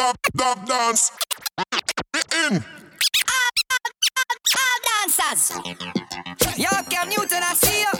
dub, dub dance. In. All dancers. Yo, Cam Newton, I see you.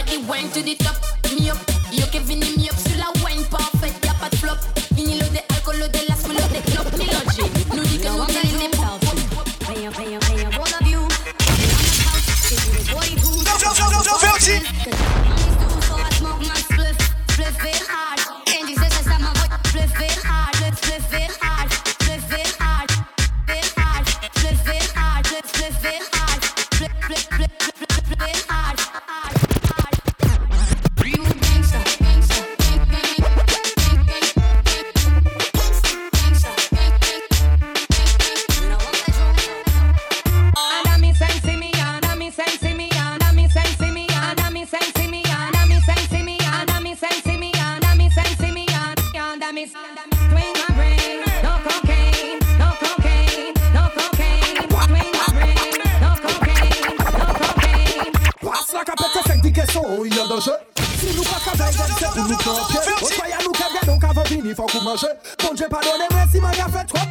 body went to the top. Me up, yo que vini me up sur la wine parfaite, y'a pas de flop. Fini l'eau de alcool, l'eau de las, l'eau de clopes, ni logé. Nous dit que nous gagnons pas. Payons, payons, payons, all of you. Filthy. Flip it hard, and this is a summer. Flip it hard, flip flip it hard, flip it hard, flip it hard, flip it hard, flip it hard, flip. eleksyon ou yon danje Si nou pa kabay gen se pou nou konpye O soya nou kebyen nou ka vopini fò kou manje Bon dje padone mwen si trop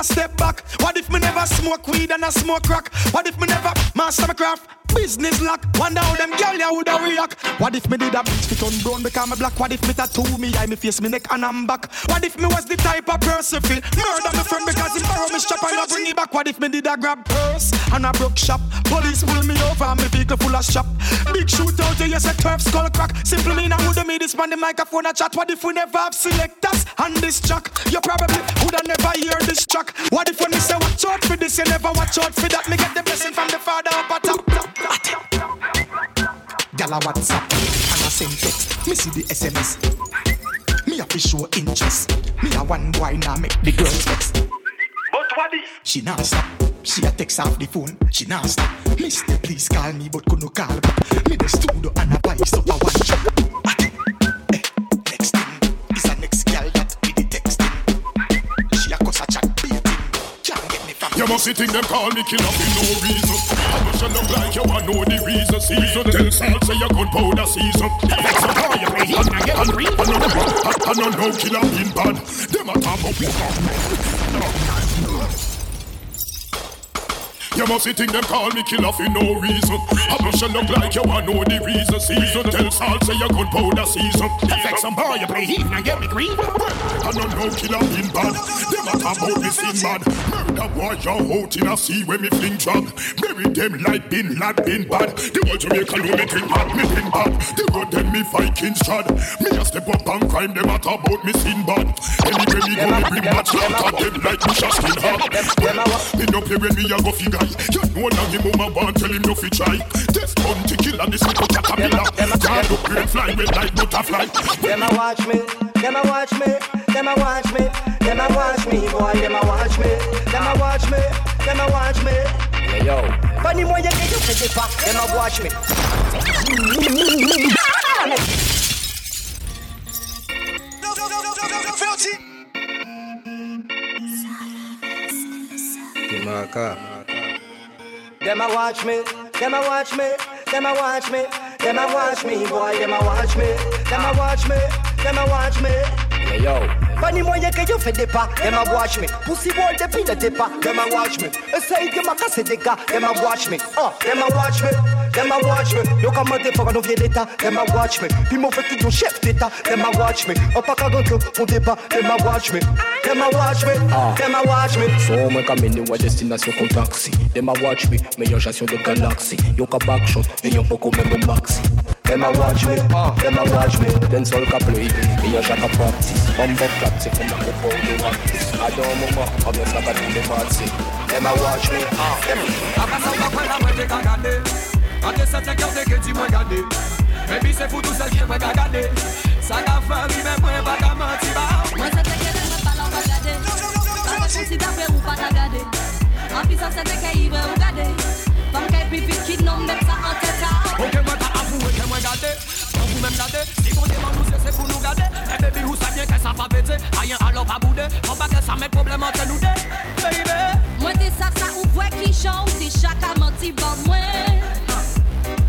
a step back? What if me never smoke weed and I smoke crack? What if me never master my craft? Business lock, wonder how them girl ya woulda react. What if me did a bitch fit on brown because me black? What if me tattoo me eye, me face, me neck and I'm back? What if me was the type of person feel murder me friend because he borrow me strap and I bring it back? What if me did a grab purse and a broke shop? Police pull me over and me vehicle full of shop. Big shootout, yeah, yes a turf skull crack. Simple mean I woulda made this man the microphone a chat. What if we never have selectors on this track? You probably woulda never hear this track. What if when me say watch out for this, you never watch out for that? Me get the blessing from the father up at top. top, top. call a WhatsApp and a send text. Me see the SMS. Me have to show interest. Me a one boy now make the girls vex. But what is? She not stop. She a text off the phone. She not stop. Mister, please call me, but could no call back. Me the studio and a buy so I want check. Eh, next thing is a next girl that with the texting. She a cuss a chat baiting. Can't get me from. You must see think them call me killer for no reason. I know shut up like you want know the reason. Season tell salt say you gunpowder season. Vex up how you play him and get hungry. I know I know no killer been bad. Them a talk up You must see think them call me killer for no reason. I shut up like you want know the reason. Season tell salt say you gunpowder season. Vex some boy you play him and get me green. I don't know no killer been bad. Them a talk about me sin mad. Murder boy you out in a sea when me fling drag. Bury them like bin lad bin bad. The whole Jamaica know me think bad, me think bad. The road them me Vikings trad. Me a step up and crime them a talk about me sin bad. Anyway me go me bring back slaughter them like me skin hard. Me no play when me a go figure. You know now him mama want tell him no fi try. This bounty killer this little caterpillar. Can't look great fly red like butterfly. Them a watch me, them a watch me, them a watch me, them a watch me, boy, them a watch me, them a watch me, them a watch me. Hey, yo. Funny boy, you get you pretty fat, them a watch me. Timaka. Them a watch me, them a watch me, them a watch me, them a watch me, boy, them a watch me, them a watch me, them a watch me. Hey, yo. Funny moyen que yo fais des them a watch me. Pussy boy depuis le départ, them a watch me. Essaye de m'a casser des gars, them a watch me. Oh, them a watch me, them a watch me. Yo comment des fois on vient d'état, them a watch me. Puis mon fait tout ton chef d'état, them a watch me. On pas qu'à gagner, on débat, them a watch me. Them a watch me, them a watch me. So moi comme une destination comme taxi Them a watch me, meilleure gestion de galaxie Yo ka backshot, et yo beaucoup même au maxi Them a watch me, uh, them a watch me. Then sol ka play, meilleure chaque practice. Bumbo flat, c'est comme la coupe de practice. Adore moment, comme le sac à tout le parti Them a watch me, uh, them Akasamba kwela mwenye kagade Ate sa te kerte ke ti mwen gade Baby se foutou sel ki mwen kagade Sa ka fè rive mwen baka manti ba Mwen se te kere mwen pala ou pa gade Pa te konsi da fe ou pa ta gade An pi sa se te ke ive ou gade Fam Fon pa ke sa met problem ante nou de Baby Mwen te sa sa ou vwe ki chan Ou te chaka manti ban mwen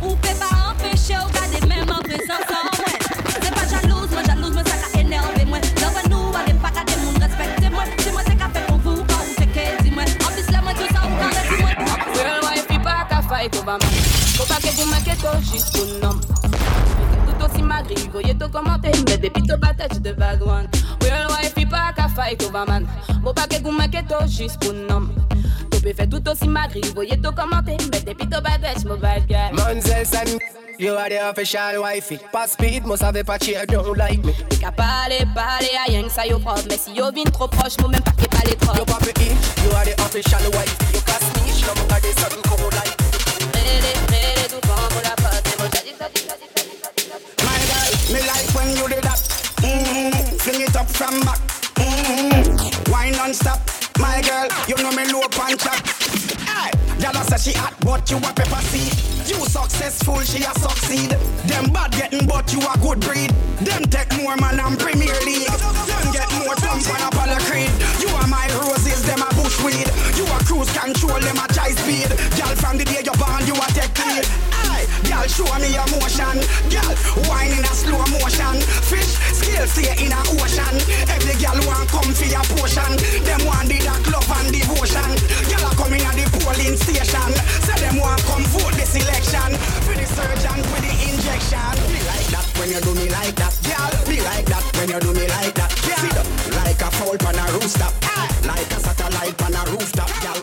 Ou pe pa empêche ou gade mèm an prezant san mwen Se pa jalouse, mwen jalouse, mwen sa ka enerve mwen Love nou ale pa ka de moun respekte mwen Si mwen se ka fe pou vou, ka ou se ke di mwen An pis la mwen tout sa ou ka resi mwen Real wife pa ka fight over man Faut pas que vous manquez to juste pour nom Tout aussi magri, voyez to commenter. Mais depuis to battage de bad one Real wife pa ka fight over man Faut pas que vous manquez to juste pour nom Tu peux faire tout aussi magri, voyez to commenter Mais depuis to battage, mon bad guy Manzel and you are the official wifey. Pas speed, must have a patch here, don't like me. Qu'à parler, parler à rien que ça yo propre Mais si yo vin trop proche, même pas qu'est pas les trop You pop it in, you are the official wifey. But you a pepper seed. You successful, she a succeed. Them bad getting, but you a good breed. Them take more man than Premier League. Them get more thump on Apollo Creed. You are my roses, them a bush weed. You a cruise control, them a high speed. Gyal from the day you born, you a take lead. Gyal show me your motion. Gyal wine in a slow motion. Fish scale stay in a ocean. Every gyal want come for your portion. Them want the dark love and devotion. Gyal a coming at the polling station. Say them want come vote this election. For the surgeon, for the injection. Be like that when you do me like that. Gyal, be like that when you do me like that. Gyal, like a fowl pan a rooster. Like a satellite pan a rooftop. Gyal,